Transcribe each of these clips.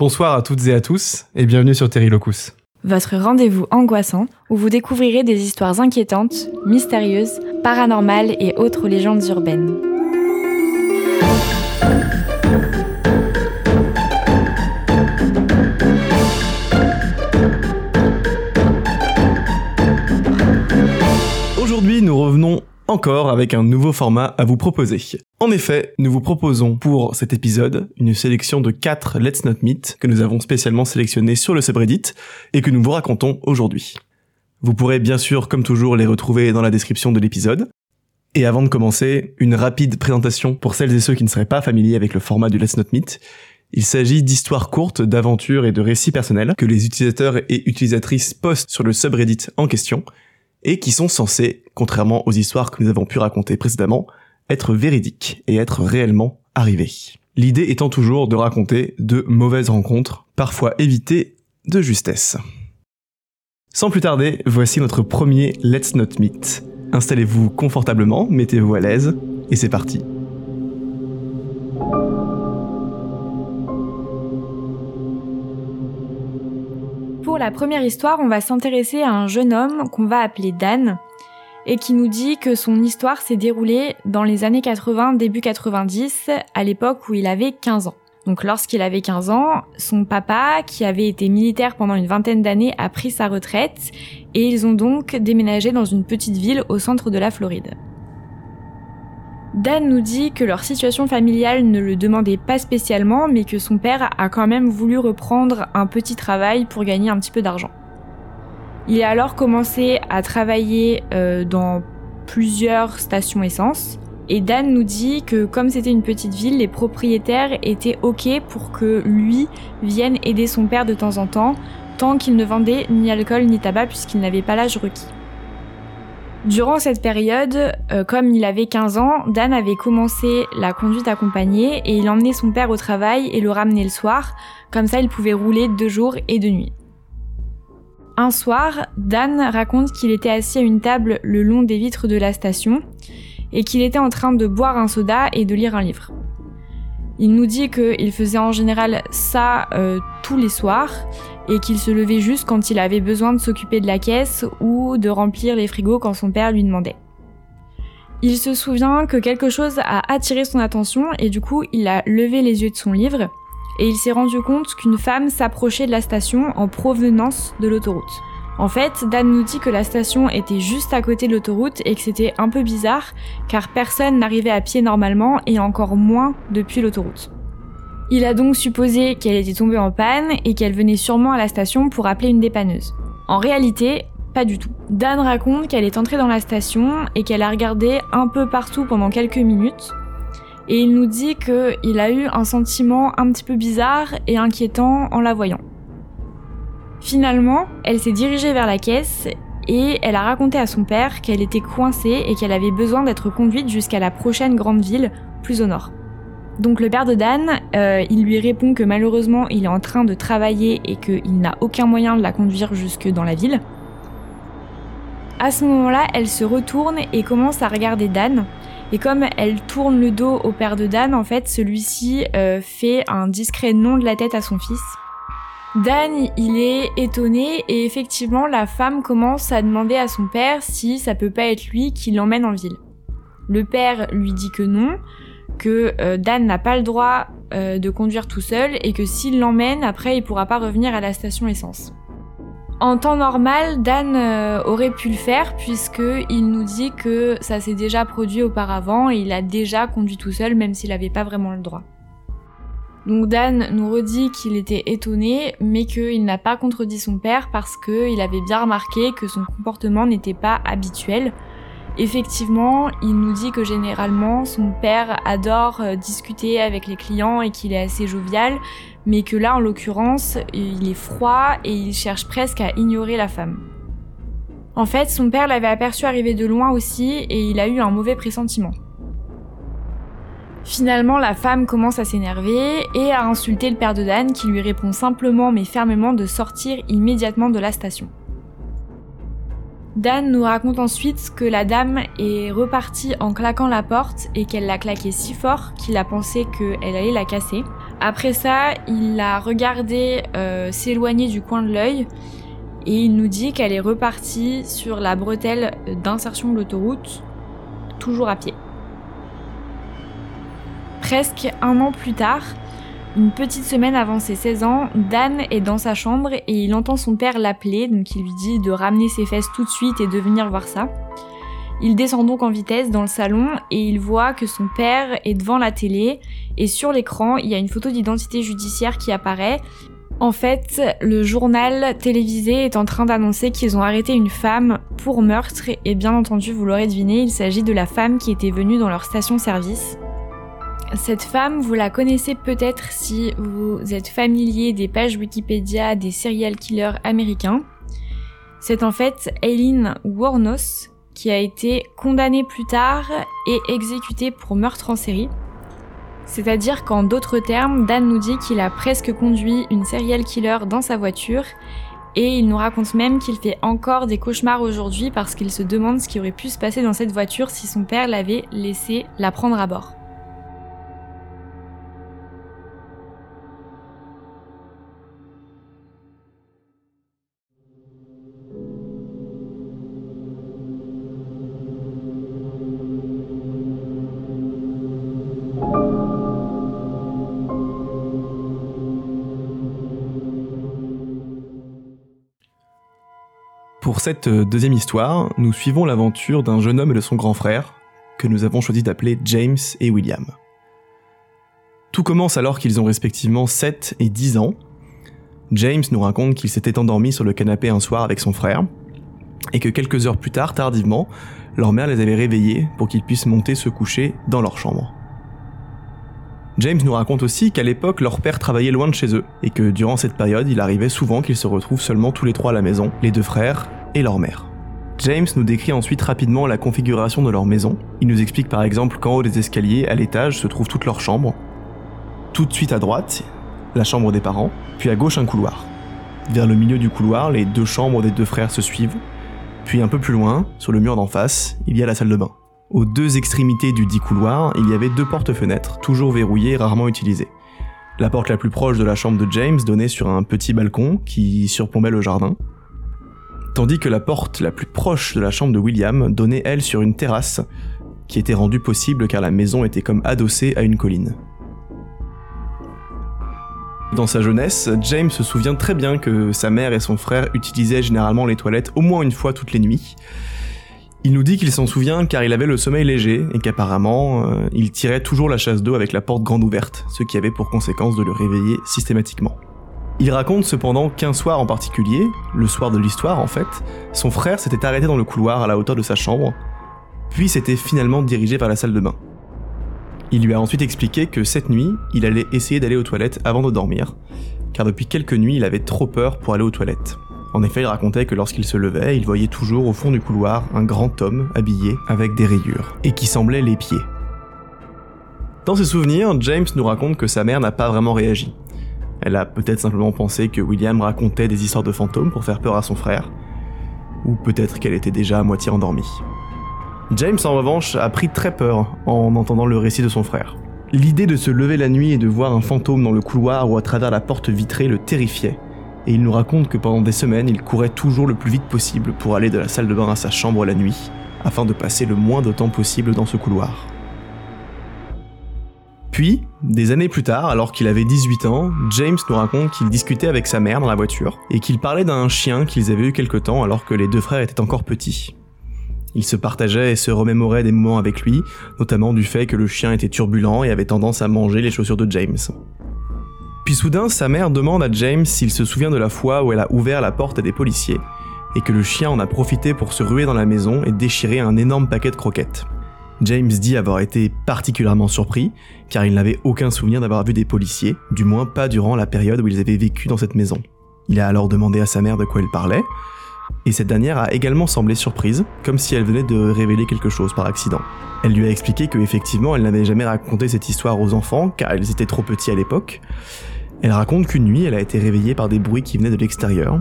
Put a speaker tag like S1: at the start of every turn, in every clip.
S1: Bonsoir à toutes et à tous et bienvenue sur Terry Locus.
S2: Votre rendez-vous angoissant où vous découvrirez des histoires inquiétantes, mystérieuses, paranormales et autres légendes urbaines.
S1: Encore avec un nouveau format à vous proposer. En effet, nous vous proposons pour cet épisode une sélection de 4 Let's Not Meet que nous avons spécialement sélectionnés sur le subreddit et que nous vous racontons aujourd'hui. Vous pourrez bien sûr, comme toujours, les retrouver dans la description de l'épisode. Et avant de commencer, une rapide présentation pour celles et ceux qui ne seraient pas familiers avec le format du Let's Not Meet. Il s'agit d'histoires courtes, d'aventures et de récits personnels que les utilisateurs et utilisatrices postent sur le subreddit en question et qui sont censés, contrairement aux histoires que nous avons pu raconter précédemment, être véridiques et être réellement arrivées. L'idée étant toujours de raconter de mauvaises rencontres, parfois évitées de justesse. Sans plus tarder, voici notre premier Let's Not Meet. Installez-vous confortablement, mettez-vous à l'aise, et c'est parti.
S2: Pour la première histoire, on va s'intéresser à un jeune homme qu'on va appeler Dan et qui nous dit que son histoire s'est déroulée dans les années 80, début 90, à l'époque où il avait 15 ans. Donc lorsqu'il avait 15 ans, son papa, qui avait été militaire pendant une vingtaine d'années, a pris sa retraite et ils ont donc déménagé dans une petite ville au centre de la Floride. Dan nous dit que leur situation familiale ne le demandait pas spécialement, mais que son père a quand même voulu reprendre un petit travail pour gagner un petit peu d'argent. Il a alors commencé à travailler euh, dans plusieurs stations essence, et Dan nous dit que comme c'était une petite ville, les propriétaires étaient ok pour que lui vienne aider son père de temps en temps, tant qu'il ne vendait ni alcool ni tabac puisqu'il n'avait pas l'âge requis. Durant cette période, euh, comme il avait 15 ans, Dan avait commencé la conduite accompagnée et il emmenait son père au travail et le ramenait le soir, comme ça il pouvait rouler de jour et de nuit. Un soir, Dan raconte qu'il était assis à une table le long des vitres de la station et qu'il était en train de boire un soda et de lire un livre. Il nous dit qu'il faisait en général ça euh, tous les soirs et qu'il se levait juste quand il avait besoin de s'occuper de la caisse ou de remplir les frigos quand son père lui demandait. Il se souvient que quelque chose a attiré son attention et du coup il a levé les yeux de son livre et il s'est rendu compte qu'une femme s'approchait de la station en provenance de l'autoroute. En fait, Dan nous dit que la station était juste à côté de l'autoroute et que c'était un peu bizarre car personne n'arrivait à pied normalement et encore moins depuis l'autoroute. Il a donc supposé qu'elle était tombée en panne et qu'elle venait sûrement à la station pour appeler une dépanneuse. En réalité, pas du tout. Dan raconte qu'elle est entrée dans la station et qu'elle a regardé un peu partout pendant quelques minutes. Et il nous dit qu'il a eu un sentiment un petit peu bizarre et inquiétant en la voyant. Finalement, elle s'est dirigée vers la caisse et elle a raconté à son père qu'elle était coincée et qu'elle avait besoin d'être conduite jusqu'à la prochaine grande ville, plus au nord. Donc le père de Dan, euh, il lui répond que malheureusement il est en train de travailler et qu'il n'a aucun moyen de la conduire jusque dans la ville. À ce moment-là, elle se retourne et commence à regarder Dan. Et comme elle tourne le dos au père de Dan, en fait, celui-ci euh, fait un discret non de la tête à son fils. Dan, il est étonné et effectivement, la femme commence à demander à son père si ça peut pas être lui qui l'emmène en ville. Le père lui dit que non, que euh, Dan n'a pas le droit euh, de conduire tout seul et que s'il l'emmène, après, il pourra pas revenir à la station essence. En temps normal, Dan euh, aurait pu le faire puisque il nous dit que ça s'est déjà produit auparavant et il a déjà conduit tout seul même s'il n'avait pas vraiment le droit. Donc Dan nous redit qu'il était étonné, mais qu'il n'a pas contredit son père parce qu'il avait bien remarqué que son comportement n'était pas habituel. Effectivement, il nous dit que généralement son père adore euh, discuter avec les clients et qu'il est assez jovial, mais que là en l'occurrence il est froid et il cherche presque à ignorer la femme. En fait, son père l'avait aperçu arriver de loin aussi et il a eu un mauvais pressentiment. Finalement, la femme commence à s'énerver et à insulter le père de Dan qui lui répond simplement mais fermement de sortir immédiatement de la station. Dan nous raconte ensuite que la dame est repartie en claquant la porte et qu'elle l'a claqué si fort qu'il a pensé qu'elle allait la casser. Après ça, il l'a regardé euh, s'éloigner du coin de l'œil et il nous dit qu'elle est repartie sur la bretelle d'insertion de l'autoroute, toujours à pied. Presque un an plus tard, une petite semaine avant ses 16 ans, Dan est dans sa chambre et il entend son père l'appeler, donc il lui dit de ramener ses fesses tout de suite et de venir voir ça. Il descend donc en vitesse dans le salon et il voit que son père est devant la télé et sur l'écran il y a une photo d'identité judiciaire qui apparaît. En fait, le journal télévisé est en train d'annoncer qu'ils ont arrêté une femme pour meurtre et bien entendu vous l'aurez deviné, il s'agit de la femme qui était venue dans leur station-service. Cette femme, vous la connaissez peut-être si vous êtes familier des pages Wikipédia des serial killers américains. C'est en fait Aileen Wuornos qui a été condamnée plus tard et exécutée pour meurtre en série. C'est-à-dire qu'en d'autres termes, Dan nous dit qu'il a presque conduit une serial killer dans sa voiture et il nous raconte même qu'il fait encore des cauchemars aujourd'hui parce qu'il se demande ce qui aurait pu se passer dans cette voiture si son père l'avait laissé la prendre à bord.
S1: Pour cette euh, deuxième histoire, nous suivons l'aventure d'un jeune homme et de son grand frère, que nous avons choisi d'appeler James et William. Tout commence alors qu'ils ont respectivement 7 et 10 ans. James nous raconte qu'il s'était endormi sur le canapé un soir avec son frère, et que quelques heures plus tard, tardivement, leur mère les avait réveillés pour qu'ils puissent monter se coucher dans leur chambre. James nous raconte aussi qu'à l'époque, leur père travaillait loin de chez eux, et que durant cette période, il arrivait souvent qu'ils se retrouvent seulement tous les trois à la maison, les deux frères et leur mère. James nous décrit ensuite rapidement la configuration de leur maison. Il nous explique par exemple qu'en haut des escaliers, à l'étage, se trouvent toutes leurs chambres. Tout de suite à droite, la chambre des parents, puis à gauche un couloir. Vers le milieu du couloir, les deux chambres des deux frères se suivent, puis un peu plus loin, sur le mur d'en face, il y a la salle de bain. Aux deux extrémités du dit couloir, il y avait deux portes-fenêtres, toujours verrouillées et rarement utilisées. La porte la plus proche de la chambre de James donnait sur un petit balcon qui surplombait le jardin, tandis que la porte la plus proche de la chambre de William donnait elle sur une terrasse, qui était rendue possible car la maison était comme adossée à une colline. Dans sa jeunesse, James se souvient très bien que sa mère et son frère utilisaient généralement les toilettes au moins une fois toutes les nuits. Il nous dit qu'il s'en souvient car il avait le sommeil léger et qu'apparemment euh, il tirait toujours la chasse d'eau avec la porte grande ouverte, ce qui avait pour conséquence de le réveiller systématiquement. Il raconte cependant qu'un soir en particulier, le soir de l'histoire en fait, son frère s'était arrêté dans le couloir à la hauteur de sa chambre, puis s'était finalement dirigé vers la salle de bain. Il lui a ensuite expliqué que cette nuit, il allait essayer d'aller aux toilettes avant de dormir, car depuis quelques nuits il avait trop peur pour aller aux toilettes. En effet, il racontait que lorsqu'il se levait, il voyait toujours au fond du couloir un grand homme habillé avec des rayures, et qui semblait les pieds. Dans ses souvenirs, James nous raconte que sa mère n'a pas vraiment réagi, elle a peut-être simplement pensé que William racontait des histoires de fantômes pour faire peur à son frère, ou peut-être qu'elle était déjà à moitié endormie. James, en revanche, a pris très peur en entendant le récit de son frère. L'idée de se lever la nuit et de voir un fantôme dans le couloir ou à travers la porte vitrée le terrifiait, et il nous raconte que pendant des semaines, il courait toujours le plus vite possible pour aller de la salle de bain à sa chambre la nuit, afin de passer le moins de temps possible dans ce couloir. Puis, des années plus tard, alors qu'il avait 18 ans, James nous raconte qu'il discutait avec sa mère dans la voiture et qu'il parlait d'un chien qu'ils avaient eu quelque temps alors que les deux frères étaient encore petits. Ils se partageaient et se remémoraient des moments avec lui, notamment du fait que le chien était turbulent et avait tendance à manger les chaussures de James. Puis soudain, sa mère demande à James s'il se souvient de la fois où elle a ouvert la porte à des policiers, et que le chien en a profité pour se ruer dans la maison et déchirer un énorme paquet de croquettes. James dit avoir été particulièrement surpris, car il n'avait aucun souvenir d'avoir vu des policiers, du moins pas durant la période où ils avaient vécu dans cette maison. Il a alors demandé à sa mère de quoi elle parlait, et cette dernière a également semblé surprise, comme si elle venait de révéler quelque chose par accident. Elle lui a expliqué que effectivement elle n'avait jamais raconté cette histoire aux enfants, car ils étaient trop petits à l'époque. Elle raconte qu'une nuit elle a été réveillée par des bruits qui venaient de l'extérieur,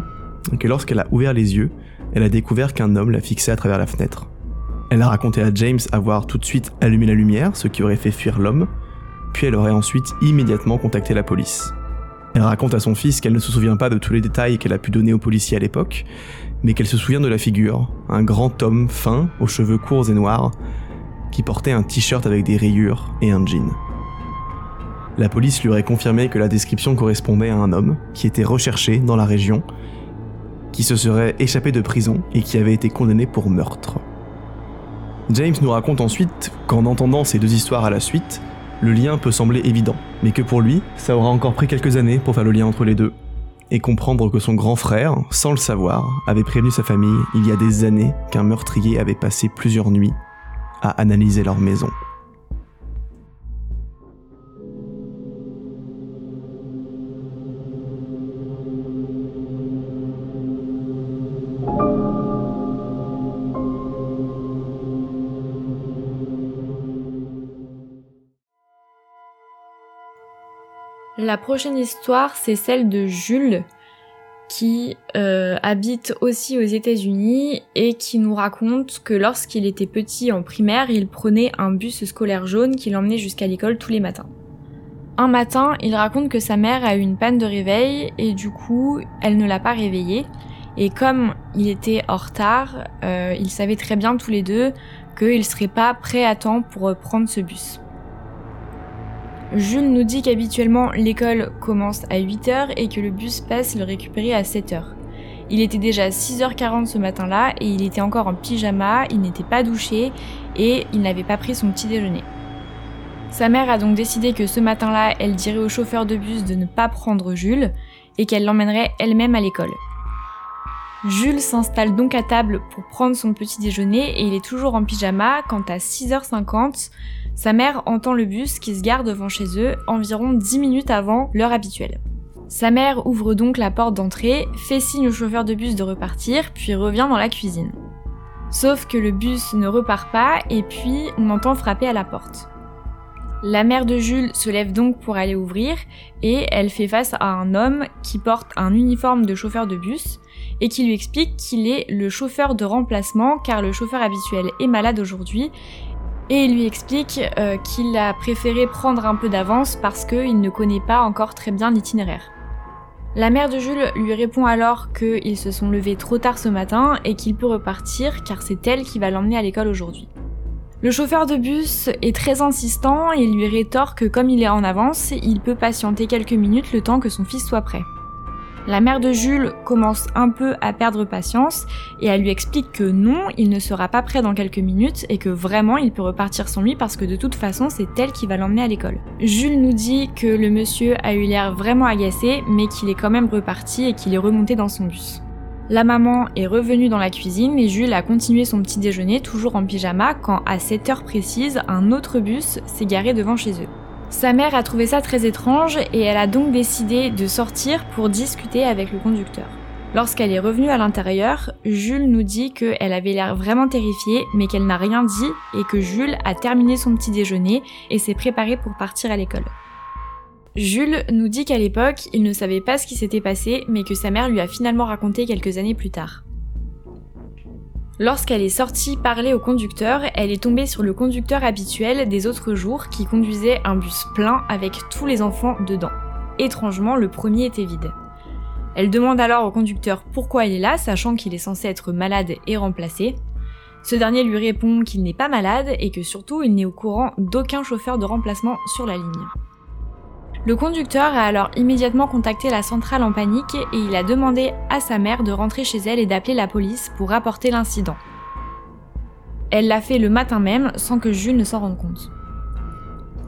S1: et que lorsqu'elle a ouvert les yeux, elle a découvert qu'un homme la fixait à travers la fenêtre. Elle a raconté à James avoir tout de suite allumé la lumière, ce qui aurait fait fuir l'homme, puis elle aurait ensuite immédiatement contacté la police. Elle raconte à son fils qu'elle ne se souvient pas de tous les détails qu'elle a pu donner aux policiers à l'époque, mais qu'elle se souvient de la figure, un grand homme fin, aux cheveux courts et noirs, qui portait un t-shirt avec des rayures et un jean. La police lui aurait confirmé que la description correspondait à un homme qui était recherché dans la région, qui se serait échappé de prison et qui avait été condamné pour meurtre. James nous raconte ensuite qu'en entendant ces deux histoires à la suite, le lien peut sembler évident, mais que pour lui, ça aura encore pris quelques années pour faire le lien entre les deux, et comprendre que son grand frère, sans le savoir, avait prévenu sa famille il y a des années qu'un meurtrier avait passé plusieurs nuits à analyser leur maison.
S2: La prochaine histoire, c'est celle de Jules, qui euh, habite aussi aux États-Unis et qui nous raconte que lorsqu'il était petit en primaire, il prenait un bus scolaire jaune qui l'emmenait jusqu'à l'école tous les matins. Un matin, il raconte que sa mère a eu une panne de réveil et du coup, elle ne l'a pas réveillé. Et comme il était en retard, euh, ils savaient très bien tous les deux qu'ils seraient pas prêts à temps pour prendre ce bus. Jules nous dit qu'habituellement l'école commence à 8h et que le bus passe le récupérer à 7h. Il était déjà 6h40 ce matin-là et il était encore en pyjama, il n'était pas douché et il n'avait pas pris son petit déjeuner. Sa mère a donc décidé que ce matin-là, elle dirait au chauffeur de bus de ne pas prendre Jules et qu'elle l'emmènerait elle-même à l'école. Jules s'installe donc à table pour prendre son petit déjeuner et il est toujours en pyjama quand à 6h50, sa mère entend le bus qui se gare devant chez eux environ 10 minutes avant l'heure habituelle. Sa mère ouvre donc la porte d'entrée, fait signe au chauffeur de bus de repartir, puis revient dans la cuisine. Sauf que le bus ne repart pas et puis on entend frapper à la porte. La mère de Jules se lève donc pour aller ouvrir et elle fait face à un homme qui porte un uniforme de chauffeur de bus et qui lui explique qu'il est le chauffeur de remplacement car le chauffeur habituel est malade aujourd'hui et il lui explique euh, qu'il a préféré prendre un peu d'avance parce qu'il ne connaît pas encore très bien l'itinéraire. La mère de Jules lui répond alors qu'ils se sont levés trop tard ce matin et qu'il peut repartir car c'est elle qui va l'emmener à l'école aujourd'hui. Le chauffeur de bus est très insistant et lui rétorque que comme il est en avance, il peut patienter quelques minutes le temps que son fils soit prêt. La mère de Jules commence un peu à perdre patience et elle lui explique que non, il ne sera pas prêt dans quelques minutes et que vraiment il peut repartir sans lui parce que de toute façon c'est elle qui va l'emmener à l'école. Jules nous dit que le monsieur a eu l'air vraiment agacé mais qu'il est quand même reparti et qu'il est remonté dans son bus. La maman est revenue dans la cuisine et Jules a continué son petit déjeuner toujours en pyjama quand à 7 heures précises un autre bus s'est garé devant chez eux. Sa mère a trouvé ça très étrange et elle a donc décidé de sortir pour discuter avec le conducteur. Lorsqu'elle est revenue à l'intérieur, Jules nous dit qu'elle avait l'air vraiment terrifiée mais qu'elle n'a rien dit et que Jules a terminé son petit déjeuner et s'est préparé pour partir à l'école. Jules nous dit qu'à l'époque, il ne savait pas ce qui s'était passé mais que sa mère lui a finalement raconté quelques années plus tard. Lorsqu'elle est sortie parler au conducteur, elle est tombée sur le conducteur habituel des autres jours qui conduisait un bus plein avec tous les enfants dedans. Étrangement, le premier était vide. Elle demande alors au conducteur pourquoi il est là, sachant qu'il est censé être malade et remplacé. Ce dernier lui répond qu'il n'est pas malade et que surtout il n'est au courant d'aucun chauffeur de remplacement sur la ligne. Le conducteur a alors immédiatement contacté la centrale en panique et il a demandé à sa mère de rentrer chez elle et d'appeler la police pour rapporter l'incident. Elle l'a fait le matin même sans que Jules ne s'en rende compte.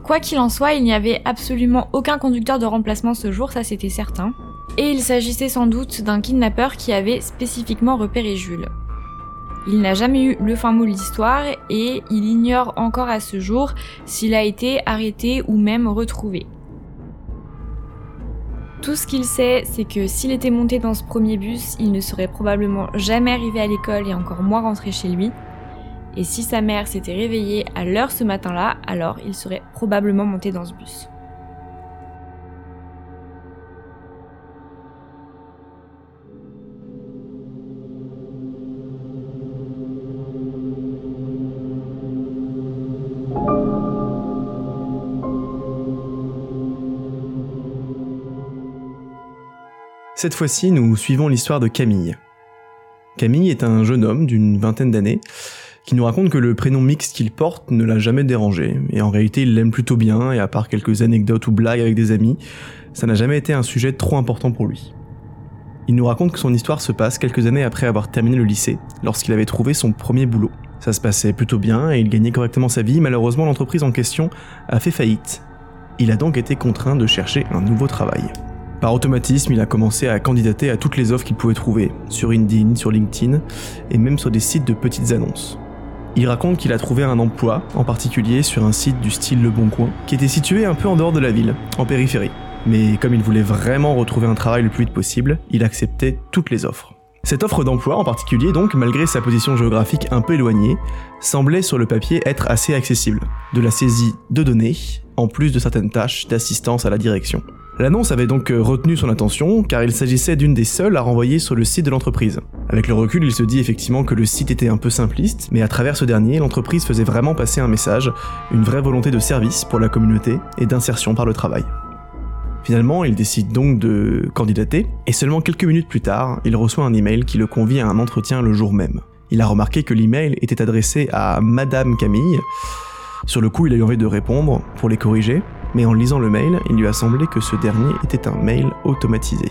S2: Quoi qu'il en soit, il n'y avait absolument aucun conducteur de remplacement ce jour, ça c'était certain. Et il s'agissait sans doute d'un kidnappeur qui avait spécifiquement repéré Jules. Il n'a jamais eu le fin mot de l'histoire et il ignore encore à ce jour s'il a été arrêté ou même retrouvé. Tout ce qu'il sait, c'est que s'il était monté dans ce premier bus, il ne serait probablement jamais arrivé à l'école et encore moins rentré chez lui. Et si sa mère s'était réveillée à l'heure ce matin-là, alors il serait probablement monté dans ce bus.
S1: Cette fois-ci, nous suivons l'histoire de Camille. Camille est un jeune homme d'une vingtaine d'années qui nous raconte que le prénom mixte qu'il porte ne l'a jamais dérangé, et en réalité il l'aime plutôt bien, et à part quelques anecdotes ou blagues avec des amis, ça n'a jamais été un sujet trop important pour lui. Il nous raconte que son histoire se passe quelques années après avoir terminé le lycée, lorsqu'il avait trouvé son premier boulot. Ça se passait plutôt bien et il gagnait correctement sa vie, malheureusement l'entreprise en question a fait faillite. Il a donc été contraint de chercher un nouveau travail. Par automatisme, il a commencé à candidater à toutes les offres qu'il pouvait trouver, sur Indeed, sur LinkedIn, et même sur des sites de petites annonces. Il raconte qu'il a trouvé un emploi, en particulier sur un site du style Le Bon Coin, qui était situé un peu en dehors de la ville, en périphérie. Mais comme il voulait vraiment retrouver un travail le plus vite possible, il acceptait toutes les offres. Cette offre d'emploi en particulier, donc, malgré sa position géographique un peu éloignée, semblait sur le papier être assez accessible. De la saisie de données, en plus de certaines tâches d'assistance à la direction. L'annonce avait donc euh, retenu son attention car il s'agissait d'une des seules à renvoyer sur le site de l'entreprise. Avec le recul, il se dit effectivement que le site était un peu simpliste, mais à travers ce dernier, l'entreprise faisait vraiment passer un message, une vraie volonté de service pour la communauté et d'insertion par le travail. Finalement, il décide donc de candidater, et seulement quelques minutes plus tard, il reçoit un email qui le convie à un entretien le jour même. Il a remarqué que l'email était adressé à Madame Camille. Sur le coup, il a eu envie de répondre pour les corriger, mais en lisant le mail, il lui a semblé que ce dernier était un mail automatisé.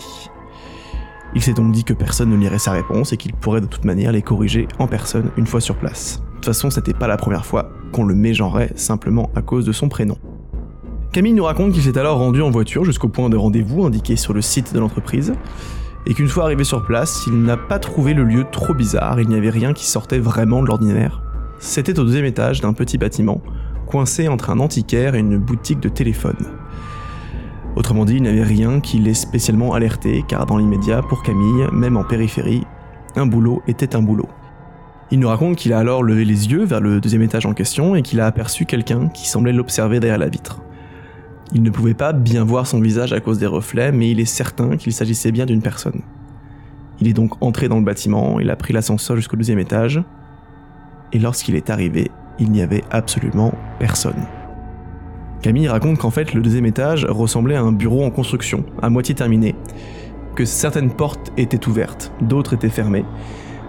S1: Il s'est donc dit que personne ne lirait sa réponse et qu'il pourrait de toute manière les corriger en personne une fois sur place. De toute façon, c'était pas la première fois qu'on le mégenrait simplement à cause de son prénom. Camille nous raconte qu'il s'est alors rendu en voiture jusqu'au point de rendez-vous indiqué sur le site de l'entreprise, et qu'une fois arrivé sur place, il n'a pas trouvé le lieu trop bizarre, il n'y avait rien qui sortait vraiment de l'ordinaire. C'était au deuxième étage d'un petit bâtiment, coincé entre un antiquaire et une boutique de téléphone. Autrement dit, il n'y avait rien qui l'ait spécialement alerté, car dans l'immédiat, pour Camille, même en périphérie, un boulot était un boulot. Il nous raconte qu'il a alors levé les yeux vers le deuxième étage en question et qu'il a aperçu quelqu'un qui semblait l'observer derrière la vitre. Il ne pouvait pas bien voir son visage à cause des reflets, mais il est certain qu'il s'agissait bien d'une personne. Il est donc entré dans le bâtiment, il a pris l'ascenseur jusqu'au deuxième étage, et lorsqu'il est arrivé, il n'y avait absolument personne. Camille raconte qu'en fait le deuxième étage ressemblait à un bureau en construction, à moitié terminé, que certaines portes étaient ouvertes, d'autres étaient fermées,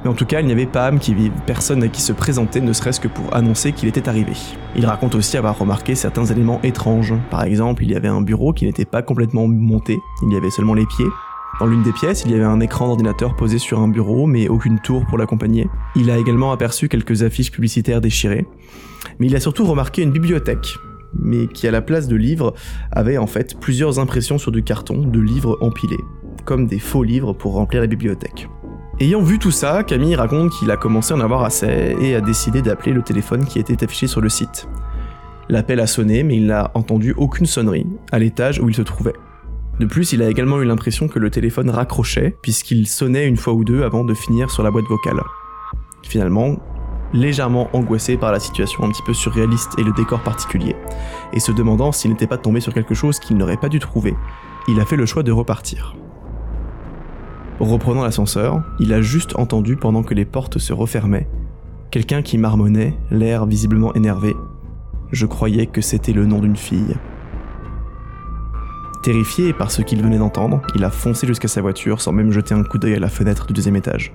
S1: mais en tout cas il n'y avait pas qui personne à qui se présenter ne serait-ce que pour annoncer qu'il était arrivé. Il raconte aussi avoir remarqué certains éléments étranges, par exemple il y avait un bureau qui n'était pas complètement monté, il y avait seulement les pieds, dans l'une des pièces, il y avait un écran d'ordinateur posé sur un bureau, mais aucune tour pour l'accompagner. Il a également aperçu quelques affiches publicitaires déchirées. Mais il a surtout remarqué une bibliothèque, mais qui à la place de livres avait en fait plusieurs impressions sur du carton de livres empilés, comme des faux livres pour remplir la bibliothèque. Ayant vu tout ça, Camille raconte qu'il a commencé à en avoir assez et a décidé d'appeler le téléphone qui était affiché sur le site. L'appel a sonné, mais il n'a entendu aucune sonnerie à l'étage où il se trouvait. De plus, il a également eu l'impression que le téléphone raccrochait, puisqu'il sonnait une fois ou deux avant de finir sur la boîte vocale. Finalement, légèrement angoissé par la situation un petit peu surréaliste et le décor particulier, et se demandant s'il n'était pas tombé sur quelque chose qu'il n'aurait pas dû trouver, il a fait le choix de repartir. Reprenant l'ascenseur, il a juste entendu pendant que les portes se refermaient, quelqu'un qui marmonnait, l'air visiblement énervé. Je croyais que c'était le nom d'une fille. Terrifié par ce qu'il venait d'entendre, il a foncé jusqu'à sa voiture sans même jeter un coup d'œil à la fenêtre du deuxième étage.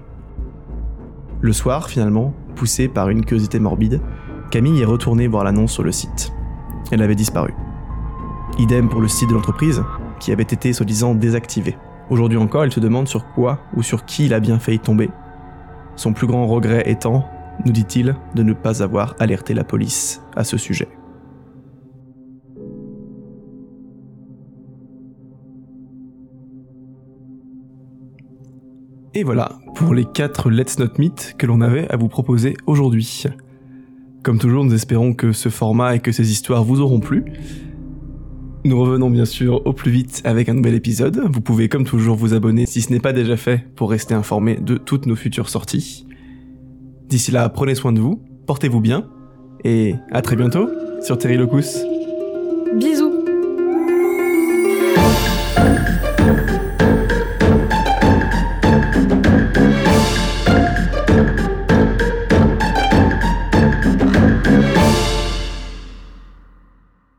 S1: Le soir, finalement, poussé par une curiosité morbide, Camille est retournée voir l'annonce sur le site. Elle avait disparu. Idem pour le site de l'entreprise, qui avait été soi-disant désactivé. Aujourd'hui encore, elle se demande sur quoi ou sur qui il a bien failli tomber. Son plus grand regret étant, nous dit-il, de ne pas avoir alerté la police à ce sujet. Et voilà pour les 4 Let's Not Meet que l'on avait à vous proposer aujourd'hui. Comme toujours, nous espérons que ce format et que ces histoires vous auront plu. Nous revenons bien sûr au plus vite avec un nouvel épisode. Vous pouvez comme toujours vous abonner si ce n'est pas déjà fait pour rester informé de toutes nos futures sorties. D'ici là, prenez soin de vous, portez-vous bien, et à très bientôt sur Terry Locus.